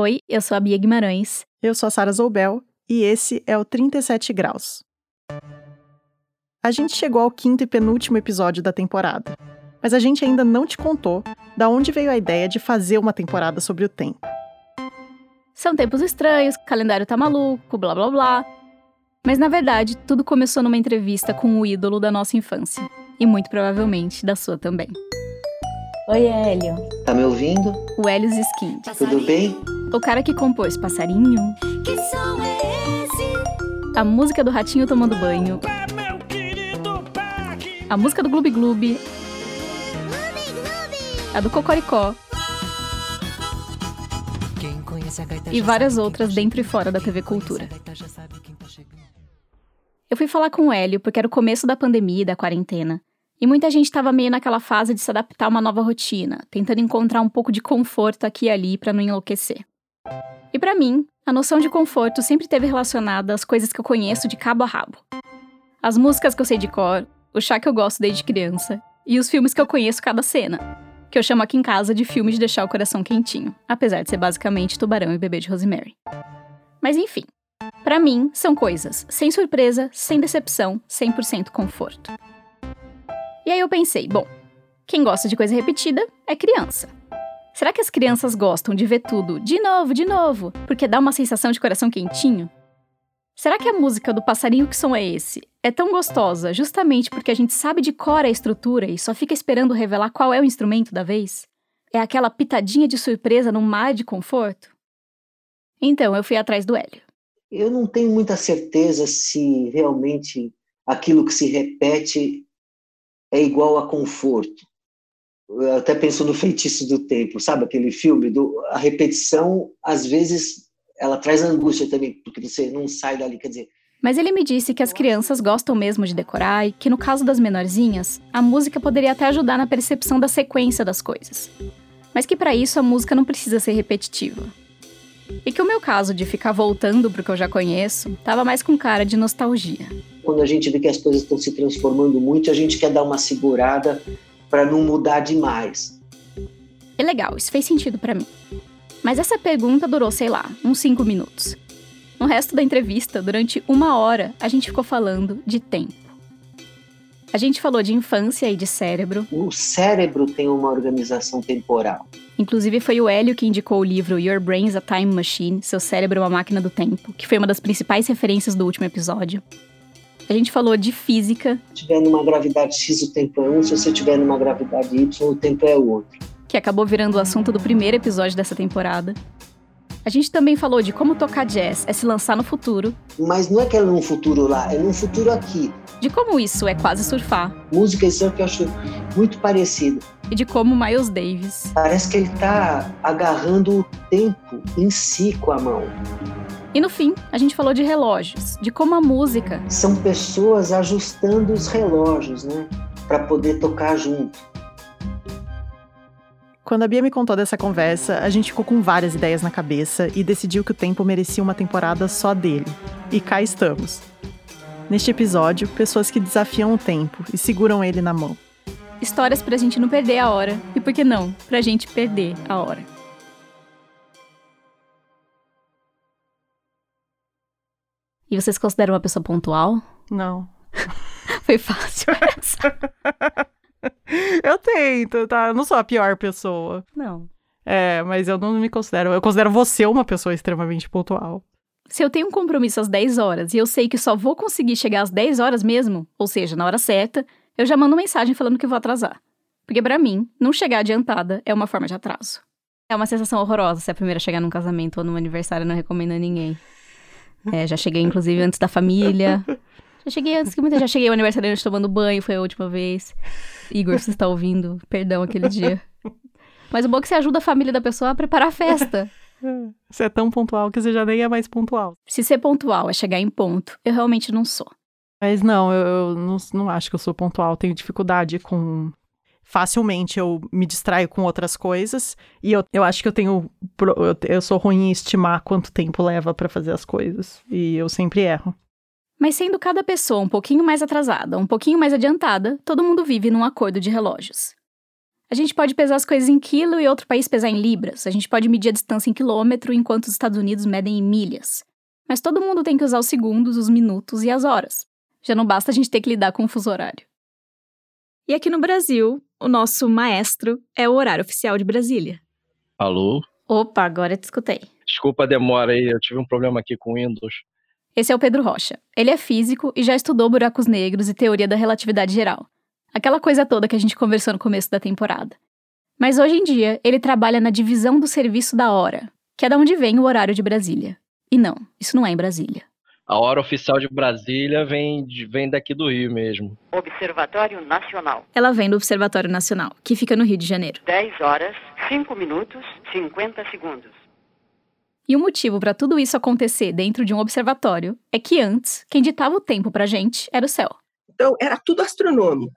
Oi, eu sou a Bia Guimarães. Eu sou a Sara Zoubel e esse é o 37 Graus. A gente chegou ao quinto e penúltimo episódio da temporada, mas a gente ainda não te contou da onde veio a ideia de fazer uma temporada sobre o tempo. São tempos estranhos, o calendário tá maluco, blá blá blá. Mas na verdade, tudo começou numa entrevista com o ídolo da nossa infância. E muito provavelmente da sua também. Oi, Hélio. Tá me ouvindo? O Helios Skind. Tudo bem? O cara que compôs Passarinho. Que som é esse? A música do Ratinho tomando banho. É meu querido Beck. A música do Gloob Gloob. A do Cocoricó. E várias outras dentro e fora da TV Cultura. Eu fui falar com o Hélio porque era o começo da pandemia e da quarentena. E muita gente estava meio naquela fase de se adaptar a uma nova rotina, tentando encontrar um pouco de conforto aqui e ali para não enlouquecer. E para mim, a noção de conforto sempre esteve relacionada às coisas que eu conheço de cabo a rabo. As músicas que eu sei de cor, o chá que eu gosto desde criança e os filmes que eu conheço cada cena, que eu chamo aqui em casa de filme de deixar o coração quentinho, apesar de ser basicamente Tubarão e Bebê de Rosemary. Mas enfim, para mim são coisas sem surpresa, sem decepção, 100% conforto. E aí eu pensei, bom, quem gosta de coisa repetida é criança. Será que as crianças gostam de ver tudo de novo, de novo, porque dá uma sensação de coração quentinho? Será que a música do passarinho que som é esse é tão gostosa justamente porque a gente sabe de cor a estrutura e só fica esperando revelar qual é o instrumento da vez? É aquela pitadinha de surpresa num mar de conforto? Então eu fui atrás do Hélio. Eu não tenho muita certeza se realmente aquilo que se repete é igual a conforto. Eu até penso no Feitiço do Tempo, sabe aquele filme? Do, a repetição, às vezes, ela traz angústia também, porque você não sai dali, quer dizer... Mas ele me disse que as crianças gostam mesmo de decorar e que, no caso das menorzinhas, a música poderia até ajudar na percepção da sequência das coisas. Mas que para isso a música não precisa ser repetitiva. E que o meu caso de ficar voltando pro que eu já conheço tava mais com cara de nostalgia. Quando a gente vê que as coisas estão se transformando muito, a gente quer dar uma segurada para não mudar demais. É legal, isso fez sentido para mim. Mas essa pergunta durou, sei lá, uns cinco minutos. No resto da entrevista, durante uma hora, a gente ficou falando de tempo. A gente falou de infância e de cérebro. O cérebro tem uma organização temporal. Inclusive, foi o Hélio que indicou o livro Your Brain's a Time Machine Seu Cérebro é uma Máquina do Tempo, que foi uma das principais referências do último episódio. A gente falou de física. Se tiver numa gravidade X, o tempo é um, se você tiver numa gravidade Y, o tempo é outro. Que acabou virando o assunto do primeiro episódio dessa temporada. A gente também falou de como tocar jazz é se lançar no futuro. Mas não é que é num futuro lá, é num futuro aqui. De como isso é quase surfar. Música e surf eu acho muito parecido. E de como Miles Davis. Parece que ele está agarrando o tempo em si com a mão. E no fim, a gente falou de relógios, de como a música. São pessoas ajustando os relógios, né? Para poder tocar junto. Quando a Bia me contou dessa conversa, a gente ficou com várias ideias na cabeça e decidiu que o tempo merecia uma temporada só dele. E cá estamos. Neste episódio, pessoas que desafiam o tempo e seguram ele na mão. Histórias pra gente não perder a hora. E por que não? Pra gente perder a hora. E vocês consideram uma pessoa pontual? Não. Foi fácil essa. eu tento, tá? Eu não sou a pior pessoa. Não. É, mas eu não me considero. Eu considero você uma pessoa extremamente pontual. Se eu tenho um compromisso às 10 horas e eu sei que só vou conseguir chegar às 10 horas mesmo, ou seja, na hora certa, eu já mando mensagem falando que vou atrasar. Porque para mim, não chegar adiantada é uma forma de atraso. É uma sensação horrorosa ser a primeira a chegar num casamento ou num aniversário, não recomendo a ninguém. É, já cheguei, inclusive, antes da família. Já cheguei antes que muita. Já cheguei ao aniversário antes tomando banho, foi a última vez. Igor, você está ouvindo? Perdão aquele dia. Mas o bom é que você ajuda a família da pessoa a preparar a festa. Você é tão pontual que você já nem é mais pontual. Se ser pontual é chegar em ponto, eu realmente não sou. Mas não, eu, eu não, não acho que eu sou pontual. Tenho dificuldade com. Facilmente eu me distraio com outras coisas. E eu, eu acho que eu tenho. Eu, sou ruim em estimar quanto tempo leva pra fazer as coisas. E eu sempre erro. Mas sendo cada pessoa um pouquinho mais atrasada, um pouquinho mais adiantada, todo mundo vive num acordo de relógios. A gente pode pesar as coisas em quilo e outro país pesar em libras. A gente pode medir a distância em quilômetro enquanto os Estados Unidos medem em milhas. Mas todo mundo tem que usar os segundos, os minutos e as horas. Já não basta a gente ter que lidar com o fuso horário. E aqui no Brasil, o nosso maestro é o horário oficial de Brasília. Alô? Opa, agora eu te escutei. Desculpa a demora aí, eu tive um problema aqui com o Windows. Esse é o Pedro Rocha. Ele é físico e já estudou buracos negros e teoria da relatividade geral. Aquela coisa toda que a gente conversou no começo da temporada. Mas hoje em dia, ele trabalha na divisão do serviço da hora, que é da onde vem o horário de Brasília. E não, isso não é em Brasília. A hora oficial de Brasília vem, vem daqui do Rio mesmo. Observatório Nacional. Ela vem do Observatório Nacional, que fica no Rio de Janeiro. 10 horas, 5 minutos, 50 segundos. E o motivo para tudo isso acontecer dentro de um observatório é que antes, quem ditava o tempo pra gente era o céu. Então, era tudo astronômico.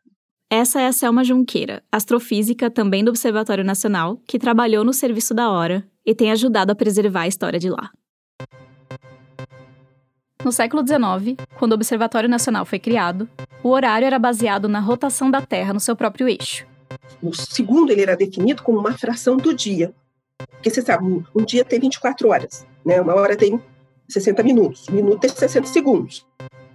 Essa é a Selma Junqueira, astrofísica também do Observatório Nacional, que trabalhou no Serviço da Hora e tem ajudado a preservar a história de lá. No século XIX, quando o Observatório Nacional foi criado, o horário era baseado na rotação da Terra no seu próprio eixo. O segundo ele era definido como uma fração do dia. Porque você sabe, um, dia tem 24 horas, né? Uma hora tem 60 minutos, um minuto tem 60 segundos.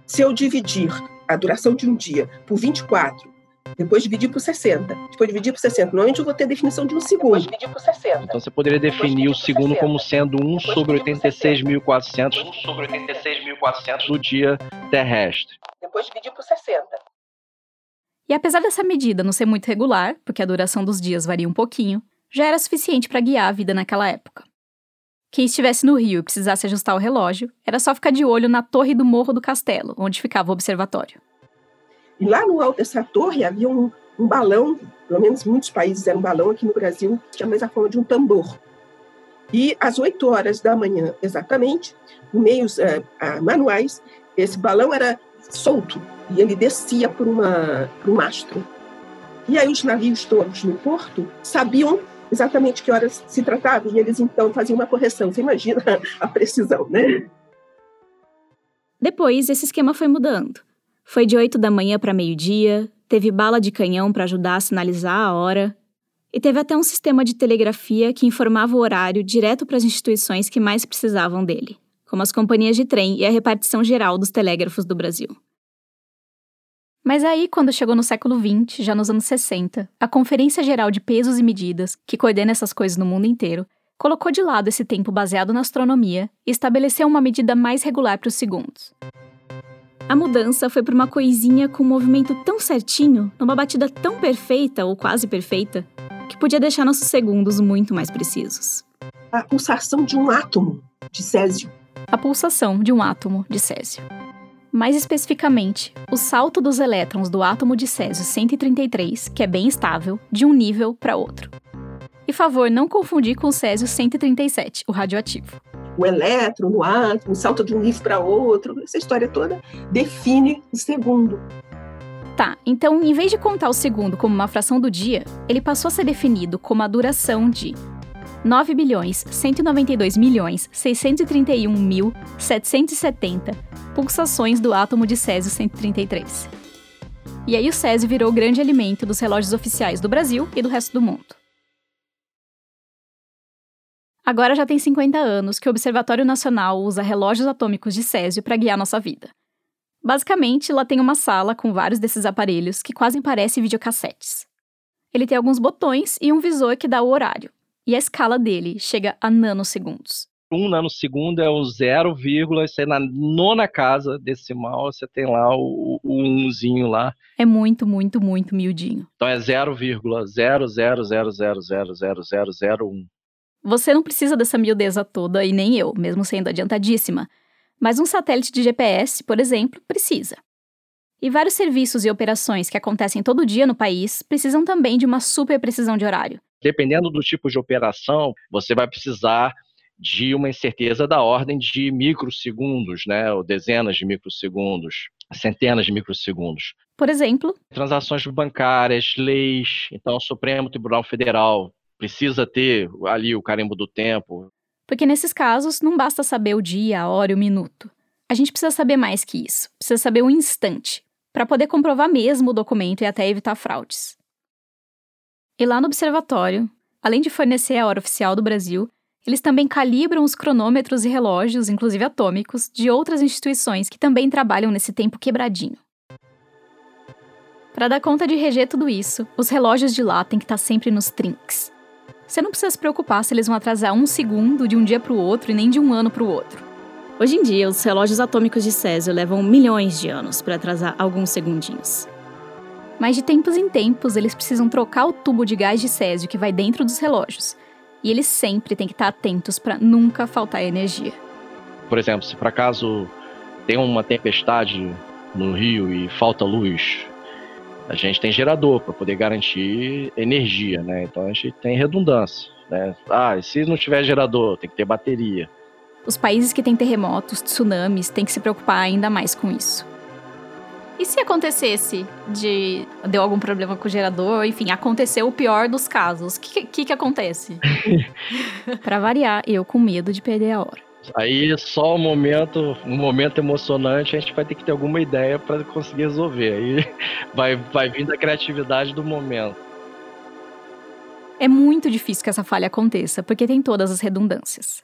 Se eu dividir a duração de um dia por 24, depois dividir por 60, depois dividir por 60, normalmente eu vou ter a definição de um segundo. dividir por 60. Então você poderia definir o segundo como sendo 1 sobre 86.400 1 sobre 86.400 do dia terrestre. Depois dividir por 60. E apesar dessa medida não ser muito regular, porque a duração dos dias varia um pouquinho, já era suficiente para guiar a vida naquela época. Quem estivesse no Rio e precisasse ajustar o relógio, era só ficar de olho na torre do Morro do Castelo, onde ficava o observatório. E lá no alto dessa torre havia um, um balão, pelo menos muitos países eram balão, aqui no Brasil tinha mais a forma de um tambor. E às 8 horas da manhã, exatamente, por meios eh, ah, manuais, esse balão era solto e ele descia por, uma, por um mastro. E aí os navios todos no porto sabiam exatamente que horas se tratava e eles então faziam uma correção. Você imagina a precisão, né? Depois, esse esquema foi mudando. Foi de 8 da manhã para meio-dia, teve bala de canhão para ajudar a sinalizar a hora, e teve até um sistema de telegrafia que informava o horário direto para as instituições que mais precisavam dele, como as companhias de trem e a repartição geral dos telégrafos do Brasil. Mas aí, quando chegou no século XX, já nos anos 60, a Conferência Geral de Pesos e Medidas, que coordena essas coisas no mundo inteiro, colocou de lado esse tempo baseado na astronomia e estabeleceu uma medida mais regular para os segundos. A mudança foi para uma coisinha com um movimento tão certinho, numa batida tão perfeita ou quase perfeita, que podia deixar nossos segundos muito mais precisos. A pulsação de um átomo de césio. A pulsação de um átomo de césio. Mais especificamente, o salto dos elétrons do átomo de césio 133, que é bem estável, de um nível para outro. E favor não confundir com o césio 137, o radioativo. O elétron no átomo, salta de um nível para outro, essa história toda define o segundo. Tá, então em vez de contar o segundo como uma fração do dia, ele passou a ser definido como a duração de 9 bilhões 192 milhões 631 mil 770 pulsações do átomo de césio 133. E aí o césio virou o grande alimento dos relógios oficiais do Brasil e do resto do mundo. Agora já tem 50 anos que o Observatório Nacional usa relógios atômicos de césio para guiar nossa vida. Basicamente, lá tem uma sala com vários desses aparelhos que quase parecem videocassetes. Ele tem alguns botões e um visor que dá o horário, e a escala dele chega a nanosegundos. Um nanosegundo é o 0, você na nona casa decimal, você tem lá o, o umzinho lá. É muito, muito, muito miudinho. Então é 0,00000000001. Você não precisa dessa miudeza toda e nem eu, mesmo sendo adiantadíssima. Mas um satélite de GPS, por exemplo, precisa. E vários serviços e operações que acontecem todo dia no país precisam também de uma super precisão de horário. Dependendo do tipo de operação, você vai precisar de uma incerteza da ordem de microsegundos, né, ou dezenas de microsegundos, centenas de microsegundos. Por exemplo, Transações bancárias, leis, então o Supremo Tribunal Federal precisa ter ali o carimbo do tempo. porque nesses casos não basta saber o dia, a hora e o minuto. A gente precisa saber mais que isso. Precisa saber o instante, para poder comprovar mesmo o documento e até evitar fraudes. E lá no observatório, além de fornecer a hora oficial do Brasil, eles também calibram os cronômetros e relógios, inclusive atômicos, de outras instituições que também trabalham nesse tempo quebradinho. Para dar conta de reger tudo isso, os relógios de lá têm que estar sempre nos trinks. Você não precisa se preocupar se eles vão atrasar um segundo de um dia para o outro e nem de um ano para o outro. Hoje em dia, os relógios atômicos de Césio levam milhões de anos para atrasar alguns segundinhos. Mas de tempos em tempos, eles precisam trocar o tubo de gás de Césio que vai dentro dos relógios. E eles sempre têm que estar atentos para nunca faltar energia. Por exemplo, se por acaso tem uma tempestade no rio e falta luz, a gente tem gerador para poder garantir energia, né? Então a gente tem redundância, né? Ah, e se não tiver gerador, tem que ter bateria. Os países que têm terremotos, tsunamis, têm que se preocupar ainda mais com isso. E se acontecesse de deu algum problema com o gerador, enfim, aconteceu o pior dos casos, o que, que, que acontece? Para variar, eu com medo de perder a hora. Aí só um momento, um momento emocionante, a gente vai ter que ter alguma ideia para conseguir resolver. Aí vai, vai vir da criatividade do momento. É muito difícil que essa falha aconteça, porque tem todas as redundâncias.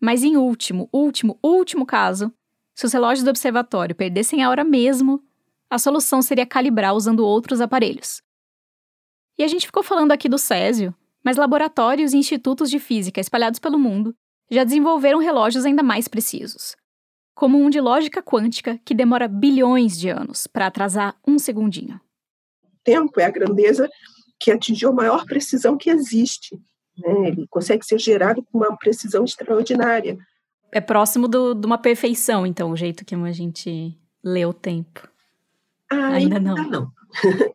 Mas em último, último, último caso, se os relógios do observatório perdessem a hora mesmo, a solução seria calibrar usando outros aparelhos. E a gente ficou falando aqui do Césio, mas laboratórios e institutos de física espalhados pelo mundo já desenvolveram relógios ainda mais precisos, como um de lógica quântica que demora bilhões de anos para atrasar um segundinho. tempo é a grandeza que atingiu a maior precisão que existe. Né? Ele consegue ser gerado com uma precisão extraordinária. É próximo do- de uma perfeição, então, o jeito que a gente lê o tempo. Ah, Ainda não. não.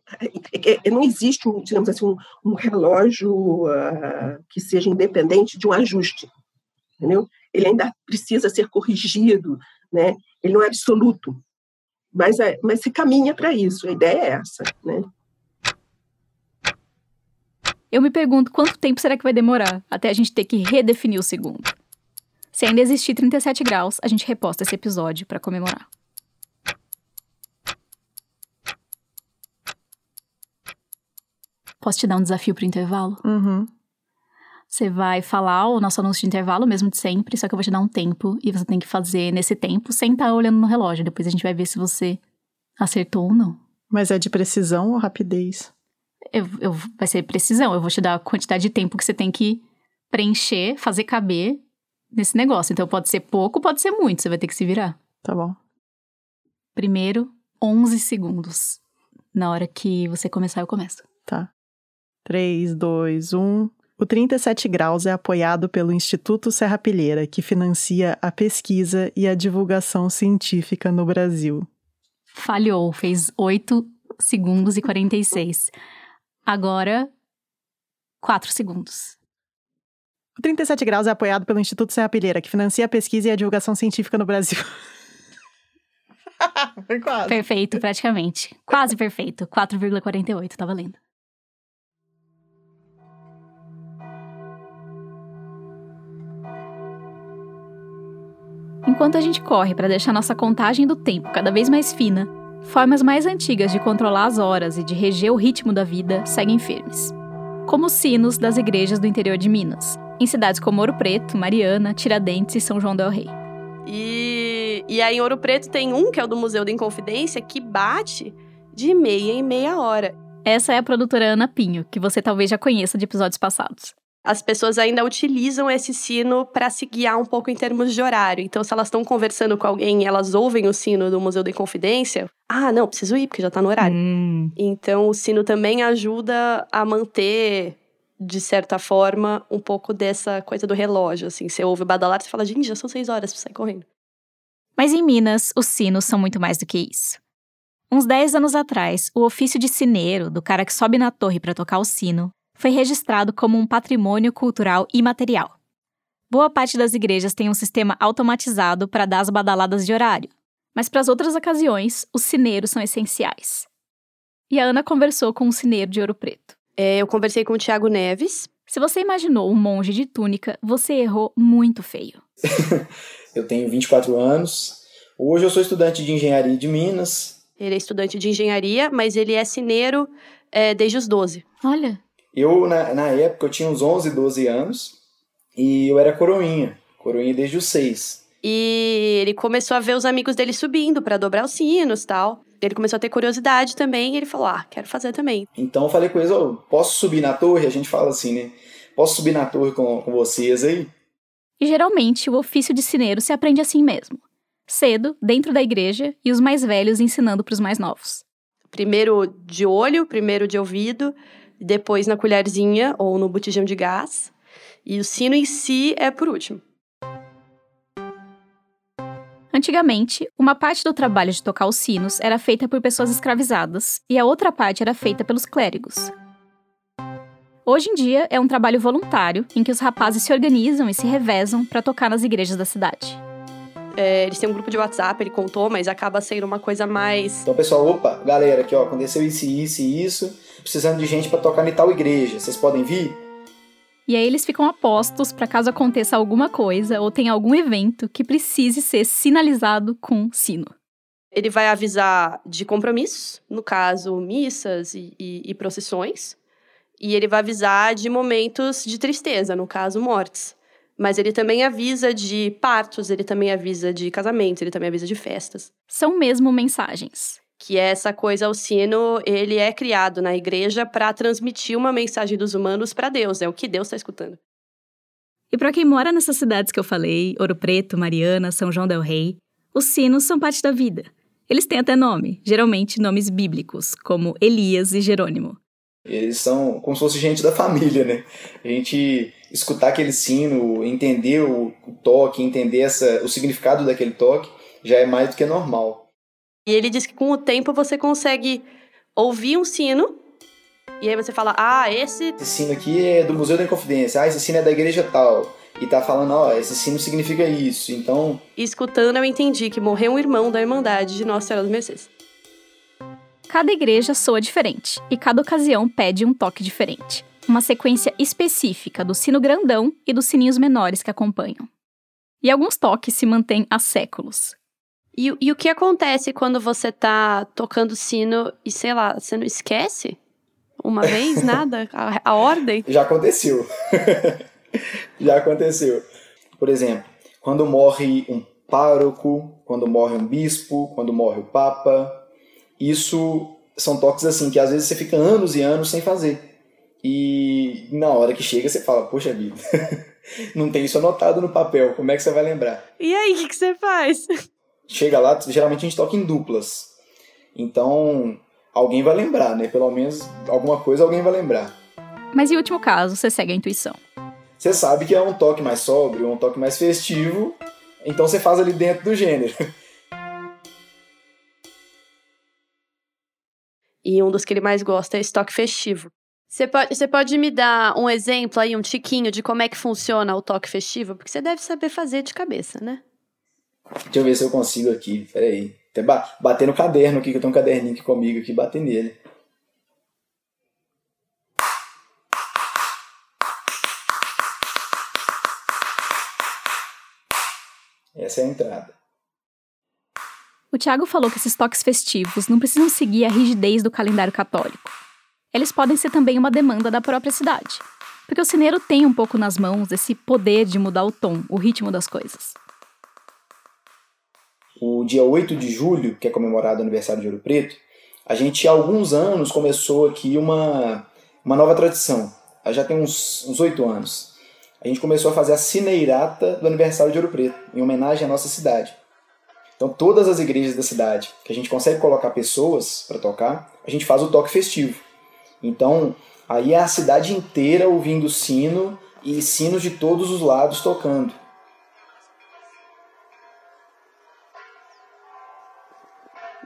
É- é- não existe, um, digamos assim, um, um relógio ah, que seja independente de um ajuste, entendeu? Ele ainda precisa ser corrigido, né? Ele não é absoluto, mas, é- mas se caminha para isso. A ideia é essa, né? Eu me pergunto quanto tempo será que vai demorar até a gente ter que redefinir o segundo. Se ainda existir 37 graus, a gente reposta esse episódio para comemorar. Posso te dar um desafio pro intervalo? Uhum. Você vai falar o nosso anúncio de intervalo, mesmo de sempre, só que eu vou te dar um tempo e você tem que fazer nesse tempo sem estar olhando no relógio. Depois a gente vai ver se você acertou ou não. Mas é de precisão ou rapidez? Eu, eu- vai ser precisão. Eu vou te dar a quantidade de tempo que você tem que preencher, fazer caber nesse negócio. Então pode ser pouco, pode ser muito. Você vai ter que se virar. Tá bom. Primeiro, 11 segundos. Na hora que você começar, eu começo. Tá. 3, 2, 1. O 37 Graus é apoiado pelo Instituto Serra Pilheira, que financia a pesquisa e a divulgação científica no Brasil. Falhou, fez 8 segundos e 46. Agora, 4 segundos. O 37 Graus é apoiado pelo Instituto Serra Pilheira, que financia a pesquisa e a divulgação científica no Brasil. Foi quase. Perfeito, praticamente. Quase perfeito. 4,48, tá valendo. Enquanto a gente corre para deixar nossa contagem do tempo cada vez mais fina, formas mais antigas de controlar as horas e de reger o ritmo da vida seguem firmes. Como os sinos das igrejas do interior de Minas, em cidades como Ouro Preto, Mariana, Tiradentes e São João del Rei. E, e aí em Ouro Preto tem um, que é o do Museu da Inconfidência, que bate de meia em meia hora. Essa é a produtora Ana Pinho, que você talvez já conheça de episódios passados. As pessoas ainda utilizam esse sino para se guiar um pouco em termos de horário. Então, se elas estão conversando com alguém e elas ouvem o sino do Museu da Inconfidência, ah, não, preciso ir, porque já tá no horário. Hum. Então, o sino também ajuda a manter, de certa forma, um pouco dessa coisa do relógio. Assim, você ouve badalar, você fala, gente, já são seis horas, precisa sair correndo. Mas em Minas, os sinos são muito mais do que isso. Uns 10 anos atrás, o ofício de sineiro, do cara que sobe na torre para tocar o sino, foi registrado como um patrimônio cultural imaterial. Boa parte das igrejas tem um sistema automatizado para dar as badaladas de horário, mas para as outras ocasiões, os sineiros são essenciais. E a Ana conversou com um sineiro de Ouro Preto. É, eu conversei com o Tiago Neves. Se você imaginou um monge de túnica, você errou muito feio. Eu tenho 24 anos. Hoje eu sou estudante de engenharia de Minas. Ele é estudante de engenharia, mas ele é sineiro é, desde os 12. Olha, Eu, na, na época, eu tinha uns 11, 12 anos e eu era coroinha, coroinha desde os 6. E ele começou a ver os amigos dele subindo para dobrar os sinos e tal. Ele começou a ter curiosidade também e ele falou: Ah, quero fazer também. Então eu falei com eles: oh, posso subir na torre? A gente fala assim, né? Posso subir na torre com, com vocês aí? E geralmente o ofício de sineiro se aprende assim mesmo. Cedo, dentro da igreja, e os mais velhos ensinando para os mais novos. Primeiro de olho, primeiro de ouvido, depois na colherzinha ou no botijão de gás. E o sino em si é por último. Antigamente, uma parte do trabalho de tocar os sinos era feita por pessoas escravizadas e a outra parte era feita pelos clérigos. Hoje em dia, é um trabalho voluntário em que os rapazes se organizam e se revezam para tocar nas igrejas da cidade. É, eles têm um grupo de WhatsApp, ele contou, mas acaba sendo uma coisa mais. Então, pessoal, opa, galera, aqui ó, aconteceu isso, isso e isso, precisando de gente para tocar em tal igreja, vocês podem vir? E aí eles ficam apostos para caso aconteça alguma coisa ou tenha algum evento que precise ser sinalizado com sino. Ele vai avisar de compromissos, no caso, missas e, e, e procissões. E ele vai avisar de momentos de tristeza, no caso, mortes. Mas ele também avisa de partos, ele também avisa de casamentos, ele também avisa de festas. São mesmo mensagens. Que é essa coisa, o sino, ele é criado na igreja para transmitir uma mensagem dos humanos para Deus, é o que Deus está escutando. E para quem mora nessas cidades que eu falei, Ouro Preto, Mariana, São João del Rei, os sinos são parte da vida. Eles têm até nome, geralmente nomes bíblicos, como Elias e Jerônimo. Eles são como se fosse gente da família, né? A gente escutar aquele sino, entender o, o toque, entender essa, o significado daquele toque, já é mais do que normal. E ele diz que com o tempo você consegue ouvir um sino e aí você fala, ah, esse... Esse sino aqui é do Museu da Inconfidência, ah, esse sino é da igreja tal. E tá falando, ó, esse sino significa isso, então... Escutando eu entendi que morreu um irmão da Irmandade de Nossa Senhora dos Mercês. Cada igreja soa diferente e cada ocasião pede um toque diferente. Uma sequência específica do sino grandão e dos sininhos menores que acompanham. E alguns toques se mantêm há séculos. E, e o que acontece quando você tá tocando sino e, sei lá, você não esquece? Uma vez, nada? A, a ordem? Já aconteceu. Já aconteceu. Por exemplo, quando morre um pároco, quando morre um bispo, quando morre o papa, isso são toques assim que às vezes você fica anos e anos sem fazer. E na hora que chega você fala, poxa vida, não tem isso anotado no papel, como é que você vai lembrar? E aí, o que, que você faz? Chega lá, geralmente a gente toca em duplas. Então, alguém vai lembrar, né? Pelo menos alguma coisa alguém vai lembrar. Mas em último caso, você segue a intuição. Você sabe que é um toque mais sóbrio, um toque mais festivo, então você faz ali dentro do gênero. E um dos que ele mais gosta é esse toque festivo. Você pode, você pode me dar um exemplo aí, um tiquinho de como é que funciona o toque festivo? Porque você deve saber fazer de cabeça, né? Deixa eu ver se eu consigo aqui, peraí. Até ba bater no caderno aqui, que eu tenho um caderninho aqui comigo aqui, bater nele. Essa é a entrada. O Tiago falou que esses toques festivos não precisam seguir a rigidez do calendário católico. Eles podem ser também uma demanda da própria cidade, porque o sineiro tem um pouco nas mãos esse poder de mudar o tom, o ritmo das coisas. O dia 8 de julho, que é comemorado o aniversário de Ouro Preto, a gente há alguns anos começou aqui uma, uma nova tradição. Já tem uns oito anos. A gente começou a fazer a cineirata do aniversário de Ouro Preto, em homenagem à nossa cidade. Então, todas as igrejas da cidade que a gente consegue colocar pessoas para tocar, a gente faz o toque festivo. Então, aí é a cidade inteira ouvindo sino e sinos de todos os lados tocando.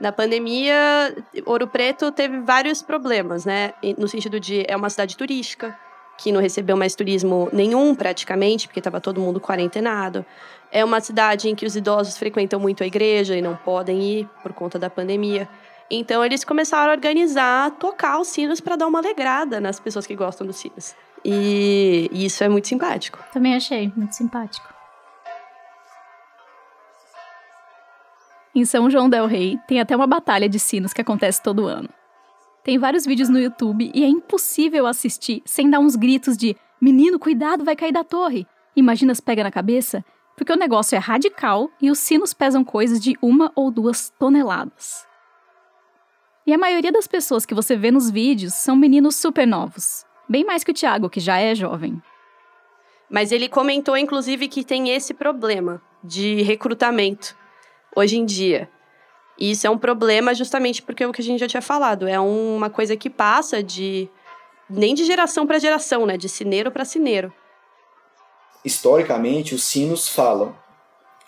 Na pandemia, Ouro Preto teve vários problemas, né? No sentido de é uma cidade turística, que não recebeu mais turismo nenhum praticamente, porque estava todo mundo quarentenado. É uma cidade em que os idosos frequentam muito a igreja e não podem ir por conta da pandemia. Então eles começaram a organizar, tocar os sinos para dar uma alegrada nas pessoas que gostam dos sinos. E, e isso é muito simpático. Também achei muito simpático. Em São João del Rei tem até uma batalha de sinos que acontece todo ano. Tem vários vídeos no YouTube e é impossível assistir sem dar uns gritos de menino, cuidado, vai cair da torre. Imagina se pega na cabeça? Porque o negócio é radical e os sinos pesam coisas de uma ou duas toneladas. E a maioria das pessoas que você vê nos vídeos são meninos super novos. Bem mais que o Thiago, que já é jovem. Mas ele comentou, inclusive, que tem esse problema de recrutamento hoje em dia. E isso é um problema justamente porque é o que a gente já tinha falado. É uma coisa que passa de. nem de geração para geração, né? De cineiro para cineiro. Historicamente, os sinos falam.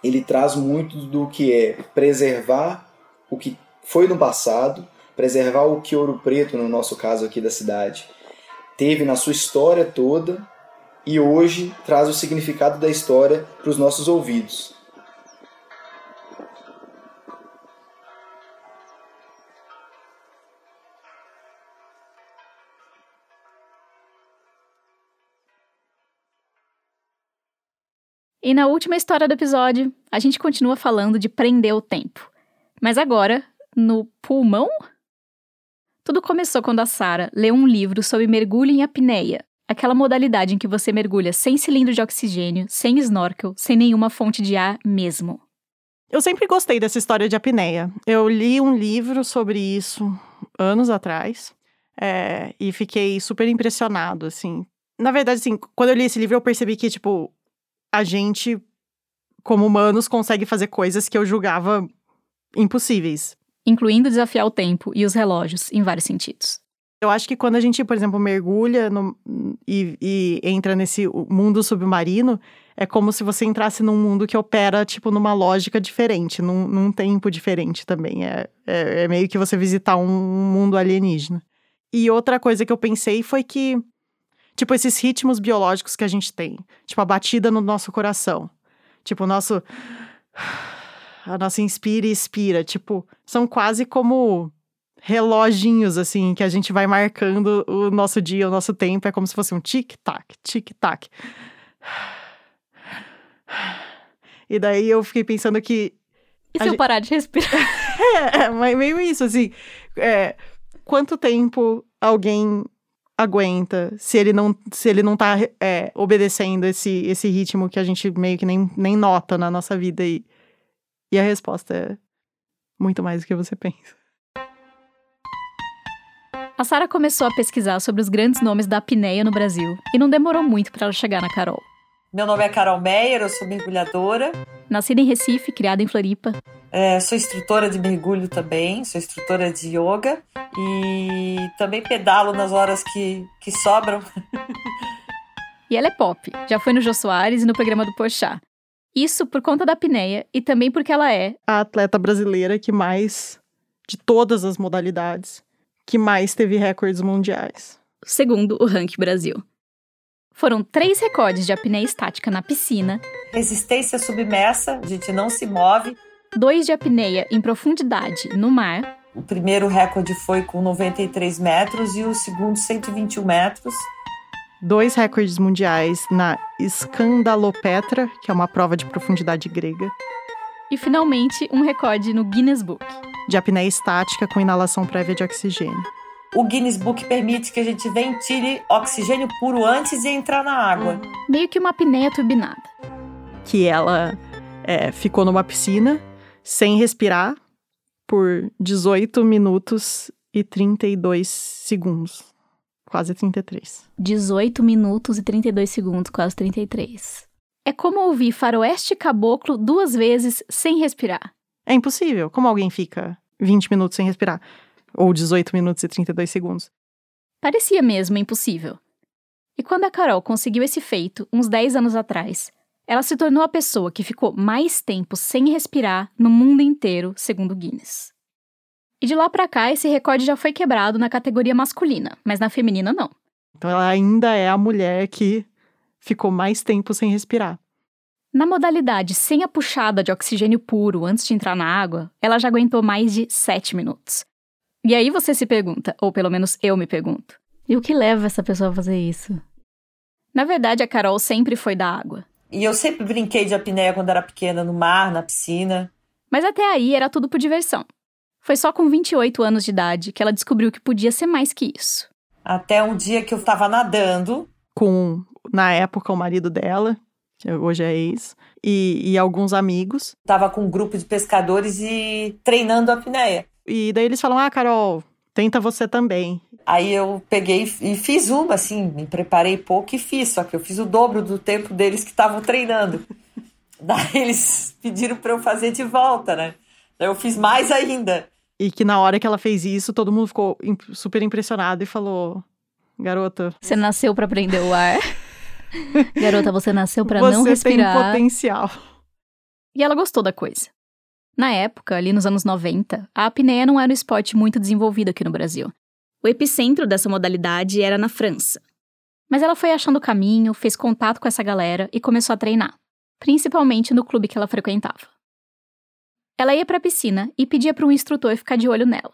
Ele traz muito do que é preservar o que foi no passado, preservar o que Ouro Preto, no nosso caso aqui da cidade, teve na sua história toda e hoje traz o significado da história para os nossos ouvidos. E na última história do episódio, a gente continua falando de prender o tempo. Mas agora, no pulmão? Tudo começou quando a Sara leu um livro sobre mergulho em apneia, aquela modalidade em que você mergulha sem cilindro de oxigênio, sem snorkel, sem nenhuma fonte de ar mesmo. Eu sempre gostei dessa história de apneia. Eu li um livro sobre isso anos atrás é, e fiquei super impressionado, assim. Na verdade, assim, quando eu li esse livro, eu percebi que, tipo, a gente, como humanos, consegue fazer coisas que eu julgava impossíveis. Incluindo desafiar o tempo e os relógios, em vários sentidos. Eu acho que quando a gente, por exemplo, mergulha no, e, e, entra nesse mundo submarino, é como se você entrasse num mundo que opera, tipo, numa lógica diferente, num, num tempo diferente também. É, é, é, meio que você visitar um mundo alienígena. E outra coisa que eu pensei foi que, tipo, esses ritmos biológicos que a gente tem, tipo, a batida no nosso coração, tipo, o nosso. A nossa inspira e expira, tipo, são quase como reloginhos, assim, que a gente vai marcando o nosso dia, o nosso tempo. É como se fosse um tic-tac, tic-tac. E daí eu fiquei pensando que. E se eu gente... parar de respirar? é, mas meio isso, assim. É, quanto tempo alguém aguenta se ele não, se ele não tá é, obedecendo esse, esse ritmo que a gente meio que nem, nem nota na nossa vida? E, e a resposta é muito mais do que você pensa. A Sara começou a pesquisar sobre os grandes nomes da apneia no Brasil e não demorou muito para ela chegar na Carol. Meu nome é Carol Meyer, eu sou mergulhadora. Nascida em Recife, criada em Floripa. É, sou instrutora de mergulho também, sou instrutora de yoga e também pedalo nas horas que, que sobram. e ela é pop, já foi no Jô Soares e no programa do Pochá. Isso por conta da apneia e também porque ela é a atleta brasileira que mais, de todas as modalidades, que mais teve recordes mundiais. Segundo o Rank Brasil. Foram três recordes de apneia estática na piscina. Resistência submersa, a gente não se move. Dois de apneia em profundidade no mar. O primeiro recorde foi com 93 metros e o segundo 121 metros. Dois recordes mundiais na Escandalopetra, que é uma prova de profundidade grega. E finalmente um recorde no Guinness Book. De apneia estática com inalação prévia de oxigênio o Guinness Book permite que a gente ventile oxigênio puro antes de entrar na água. Meio que uma apneia turbinada. Que ela é, ficou numa piscina sem respirar por 18 minutos e 32 segundos. Quase 33. 18 minutos e 32 segundos, quase 33. É como ouvir faroeste caboclo duas vezes sem respirar. É impossível. Como alguém fica 20 minutos sem respirar? Ou 18 minutos e 32 segundos. Parecia mesmo impossível. E quando a Carol conseguiu esse feito, uns 10 anos atrás, ela se tornou a pessoa que ficou mais tempo sem respirar no mundo inteiro, segundo Guinness. E de lá para cá, esse recorde já foi quebrado na categoria masculina, mas na feminina não. Então ela ainda é a mulher que ficou mais tempo sem respirar. Na modalidade sem a puxada de oxigênio puro antes de entrar na água, ela já aguentou mais de 7 minutos. E aí você se pergunta, ou pelo menos eu me pergunto, e o que leva essa pessoa a fazer isso? Na verdade, a Carol sempre foi da água. E eu sempre brinquei de apneia quando era pequena, no mar, na piscina. Mas até aí era tudo por diversão. Foi só com 28 anos de idade que ela descobriu que podia ser mais que isso. Até um dia que eu tava nadando. Com, na época, o marido dela, que hoje é ex, e, e alguns amigos. Tava com um grupo de pescadores e treinando a apneia. E daí eles falam: Ah, Carol, tenta você também. Aí eu peguei e fiz uma, assim, me preparei pouco e fiz, só que eu fiz o dobro do tempo deles que estavam treinando. Daí eles pediram para eu fazer de volta, né? Daí eu fiz mais ainda. E que na hora que ela fez isso, todo mundo ficou super impressionado e falou: Garota, Você nasceu pra prender o ar. Garota, você nasceu pra você não respirar. tem potencial. E ela gostou da coisa. Na época, ali nos anos 90, a apneia não era um esporte muito desenvolvido aqui no Brasil. O epicentro dessa modalidade era na França. Mas ela foi achando o caminho, fez contato com essa galera e começou a treinar, principalmente no clube que ela frequentava. Ela ia para a piscina e pedia para um instrutor ficar de olho nela.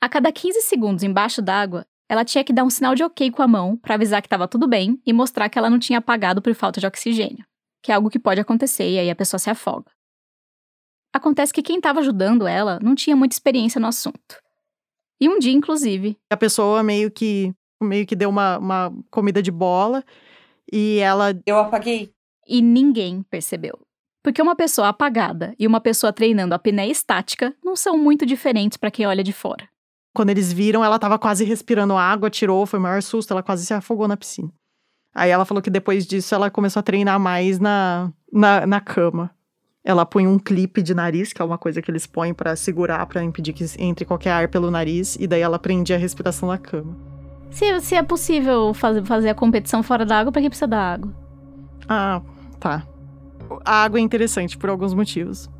A cada 15 segundos embaixo d'água, ela tinha que dar um sinal de ok com a mão para avisar que estava tudo bem e mostrar que ela não tinha apagado por falta de oxigênio, que é algo que pode acontecer e aí a pessoa se afoga. Acontece que quem estava ajudando ela não tinha muita experiência no assunto. E um dia, inclusive, A pessoa meio que, meio que deu uma, uma comida de bola e ela. Eu apaguei. e ninguém percebeu. Porque uma pessoa apagada e uma pessoa treinando a apneia estática não são muito diferentes para quem olha de fora. Quando eles viram, ela tava quase respirando água, tirou, foi o maior susto, ela quase se afogou na piscina. Aí ela falou que depois disso ela começou a treinar mais na, na, na cama. Ela põe um clipe de nariz, que é uma coisa que eles põem pra segurar, pra impedir que entre qualquer ar pelo nariz, e daí ela prende a respiração na cama. Se, se é possível faz- fazer a competição fora da água, para que precisa da água? Ah, tá. A água é interessante por alguns motivos.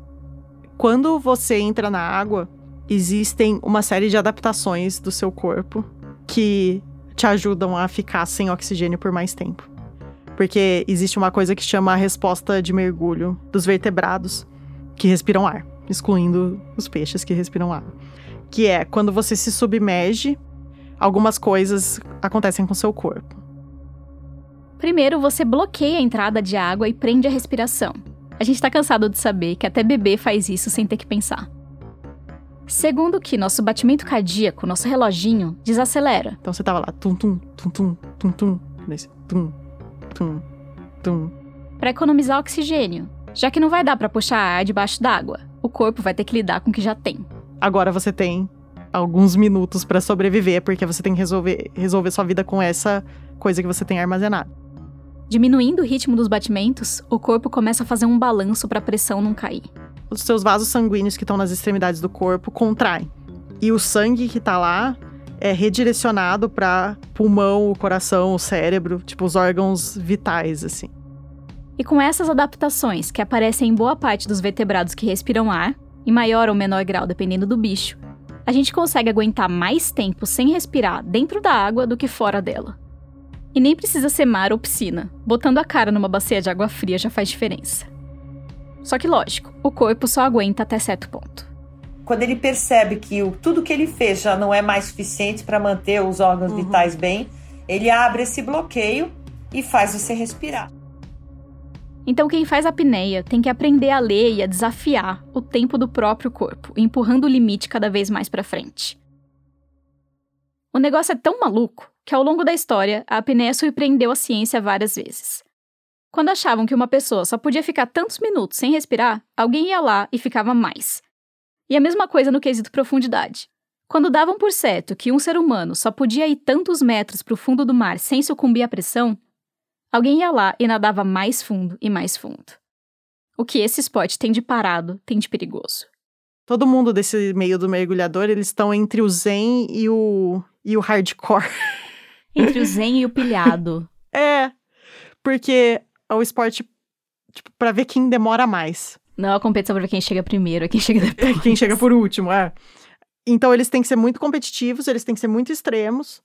Quando você entra na água, existem uma série de adaptações do seu corpo que te ajudam a ficar sem oxigênio por mais tempo. Porque existe uma coisa que chama a resposta de mergulho dos vertebrados que respiram ar, excluindo os peixes que respiram ar. Que é quando você se submerge, algumas coisas acontecem com seu corpo. Primeiro, você bloqueia a entrada de água e prende a respiração. A gente tá cansado de saber que até bebê faz isso sem ter que pensar. Segundo, que nosso batimento cardíaco, nosso reloginho, desacelera. Então você tava lá, tum tum, tum tum, tum tum, nesse tum, tum, tum. Para economizar oxigênio, já que não vai dar para puxar ar debaixo d'água. O corpo vai ter que lidar com o que já tem. Agora você tem alguns minutos pra sobreviver, porque você tem que resolver, resolver sua vida com essa coisa que você tem armazenada. Diminuindo o ritmo dos batimentos, o corpo começa a fazer um balanço para a pressão não cair. Os seus vasos sanguíneos que estão nas extremidades do corpo contraem. E o sangue que tá lá é redirecionado para pulmão, o coração, o cérebro, tipo os órgãos vitais assim. E com essas adaptações, que aparecem em boa parte dos vertebrados que respiram ar, em maior ou menor grau dependendo do bicho, a gente consegue aguentar mais tempo sem respirar dentro da água do que fora dela. E nem precisa ser mar ou piscina, botando a cara numa bacia de água fria já faz diferença. Só que lógico, o corpo só aguenta até certo ponto. Quando ele percebe que o, tudo que ele fez já não é mais suficiente para manter os órgãos vitais bem, ele abre esse bloqueio e faz você respirar. Então quem faz a apneia tem que aprender a ler e a desafiar o tempo do próprio corpo, empurrando o limite cada vez mais para frente. O negócio é tão maluco que ao longo da história a apneia surpreendeu a ciência várias vezes. Quando achavam que uma pessoa só podia ficar tantos minutos sem respirar, alguém ia lá e ficava mais. E a mesma coisa no quesito profundidade. Quando davam por certo que um ser humano só podia ir tantos metros para o fundo do mar sem sucumbir à pressão, alguém ia lá e nadava mais fundo e mais fundo. O que esse esporte tem de parado, tem de perigoso. Todo mundo desse meio do mergulhador, eles estão entre o zen e o e o hardcore. Entre o zen e o pilhado. É, porque é o esporte tipo, para ver quem demora mais. Não é a competição pra quem chega primeiro, é quem chega depois. Quem chega por último, é. Então eles têm que ser muito competitivos, eles têm que ser muito extremos,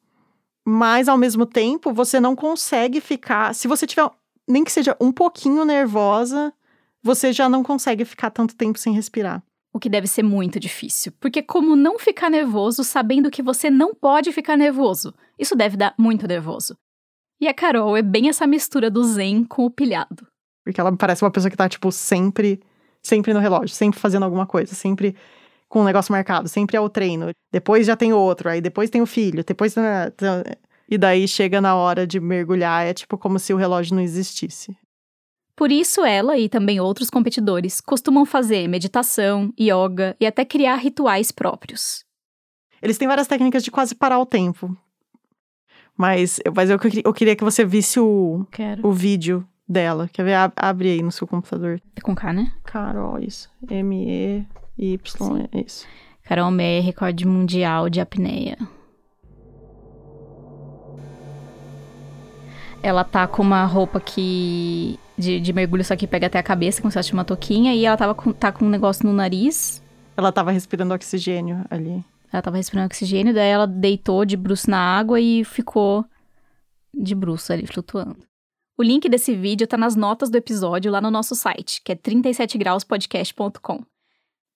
mas ao mesmo tempo você não consegue ficar. Se você tiver nem que seja um pouquinho nervosa, você já não consegue ficar tanto tempo sem respirar. O que deve ser muito difícil. Porque como não ficar nervoso sabendo que você não pode ficar nervoso? Isso deve dar muito nervoso. E a Carol é bem essa mistura do zen com o pilhado. Porque ela parece uma pessoa que tá, tipo, sempre, sempre no relógio, sempre fazendo alguma coisa, sempre com o negócio marcado, sempre é o treino. Depois já tem outro, aí depois tem o filho, depois. E daí chega na hora de mergulhar, é tipo como se o relógio não existisse. Por isso, ela e também outros competidores costumam fazer meditação, yoga e até criar rituais próprios. Eles têm várias técnicas de quase parar o tempo. Mas, mas eu, eu queria que você visse o, Quero. o vídeo dela. Quer ver? Ab- Abre aí no seu computador. É com K, né? Carol, isso. M-E-Y, é isso. Carol Meyer, recorde mundial de apneia. Ela tá com uma roupa que. De, de mergulho, só que pega até a cabeça, como se fosse uma touquinha, e ela tava com, tá com um negócio no nariz. Ela tava respirando oxigênio ali. Ela tava respirando oxigênio, daí ela deitou de bruço na água e ficou de bruço ali, flutuando. O link desse vídeo tá nas notas do episódio lá no nosso site, que é 37grauspodcast.com.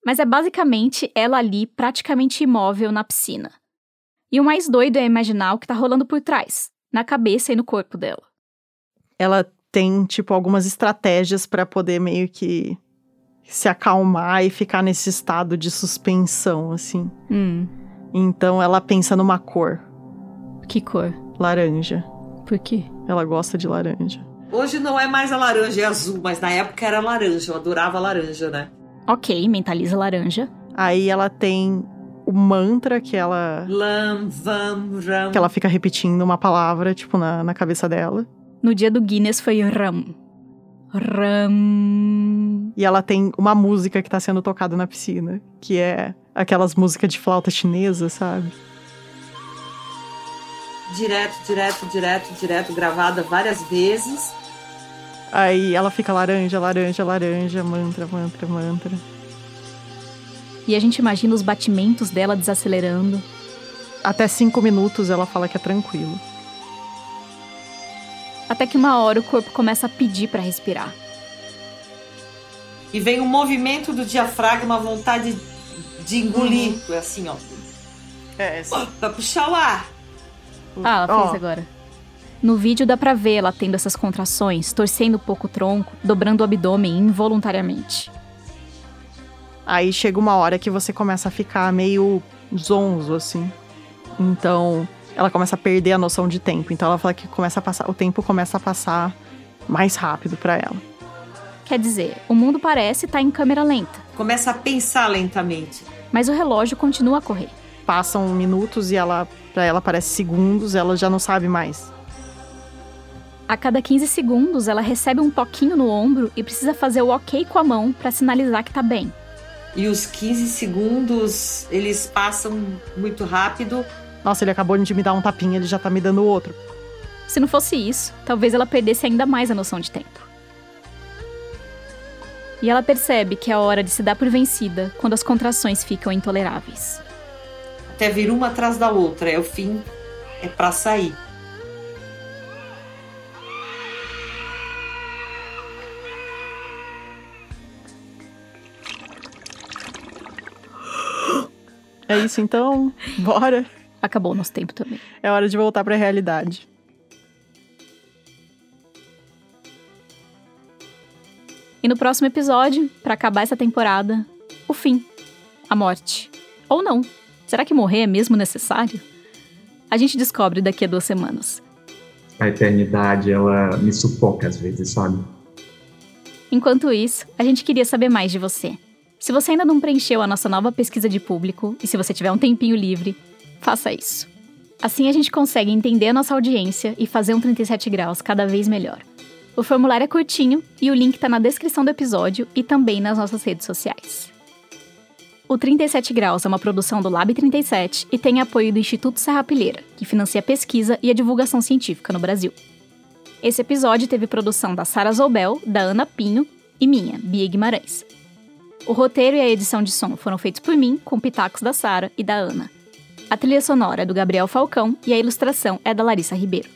Mas é basicamente ela ali, praticamente imóvel na piscina. E o mais doido é imaginar o que tá rolando por trás, na cabeça e no corpo dela. Ela tem, tipo, algumas estratégias pra poder meio que se acalmar e ficar nesse estado de suspensão, assim. Hum, Então ela pensa numa cor, que cor? laranja. Por quê? Ela gosta de laranja. Hoje não é mais a laranja, é azul, mas na época era laranja, eu adorava laranja, né? Ok, mentaliza laranja. Aí ela tem o mantra que ela Lam, vam, ram. que ela fica repetindo uma palavra, tipo, na, na cabeça dela. No dia do Guinness foi Ram. Ram. E ela tem uma música que tá sendo tocada na piscina, que é aquelas músicas de flauta chinesa, sabe? Direto, direto, direto, direto, gravada várias vezes. Aí ela fica laranja, laranja, laranja, mantra, mantra, mantra. E a gente imagina os batimentos dela desacelerando. Até cinco minutos ela fala que é tranquilo. Até que uma hora o corpo começa a pedir pra respirar. E vem o movimento do diafragma, a vontade de engolir. É assim, ó. É, Pra puxar o ar. Ah, ela fez Ó. agora. No vídeo dá pra ver ela tendo essas contrações, torcendo um pouco o tronco, dobrando o abdômen involuntariamente. Aí chega uma hora que você começa a ficar meio zonzo, assim. Então, ela começa a perder a noção de tempo. Então ela fala que começa a passar, o tempo começa a passar mais rápido pra ela. Quer dizer, o mundo parece estar em câmera lenta, Começa a pensar lentamente. mas o relógio continua a correr. Passam minutos e ela, para ela parece segundos, ela já não sabe mais. A cada 15 segundos, ela recebe um toquinho no ombro e precisa fazer o ok com a mão pra sinalizar que tá bem. E os 15 segundos, eles passam muito rápido. Nossa, ele acabou de me dar um tapinha, ele já tá me dando outro. Se não fosse isso, talvez ela perdesse ainda mais a noção de tempo. E ela percebe que é a hora de se dar por vencida quando as contrações ficam intoleráveis. Até vir uma atrás da outra. É o fim, é pra sair. É isso então? Bora. Acabou o nosso tempo também. É hora de voltar pra realidade. E no próximo episódio, pra acabar essa temporada, o fim. A morte. Ou não. Será que morrer é mesmo necessário? A gente descobre daqui a duas semanas. A eternidade, ela me sufoca às vezes, sabe? Enquanto isso, a gente queria saber mais de você. Se você ainda não preencheu a nossa nova pesquisa de público e se você tiver um tempinho livre, faça isso. Assim a gente consegue entender a nossa audiência e fazer um 37 graus cada vez melhor. O formulário é curtinho e o link tá na descrição do episódio e também nas nossas redes sociais. O 37 Graus é uma produção do Lab 37 e tem apoio do Instituto Serra Pilheira, que financia a pesquisa e a divulgação científica no Brasil. Esse episódio teve produção da Sara Zoubel, da Ana Pinho e minha, Bia Guimarães. O roteiro e a edição de som foram feitos por mim, com pitacos da Sara e da Ana. A trilha sonora é do Gabriel Falcão e a ilustração é da Larissa Ribeiro.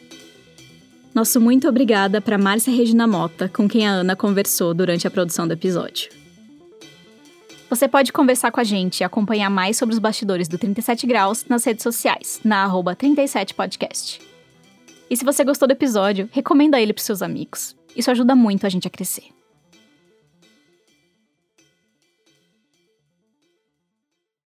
Nosso muito obrigada para Márcia Regina Mota, com quem a Ana conversou durante a produção do episódio. Você pode conversar com a gente e acompanhar mais sobre os bastidores do 37 Graus nas redes sociais, na arroba 37podcast. E se você gostou do episódio, recomenda ele para seus amigos. Isso ajuda muito a gente a crescer.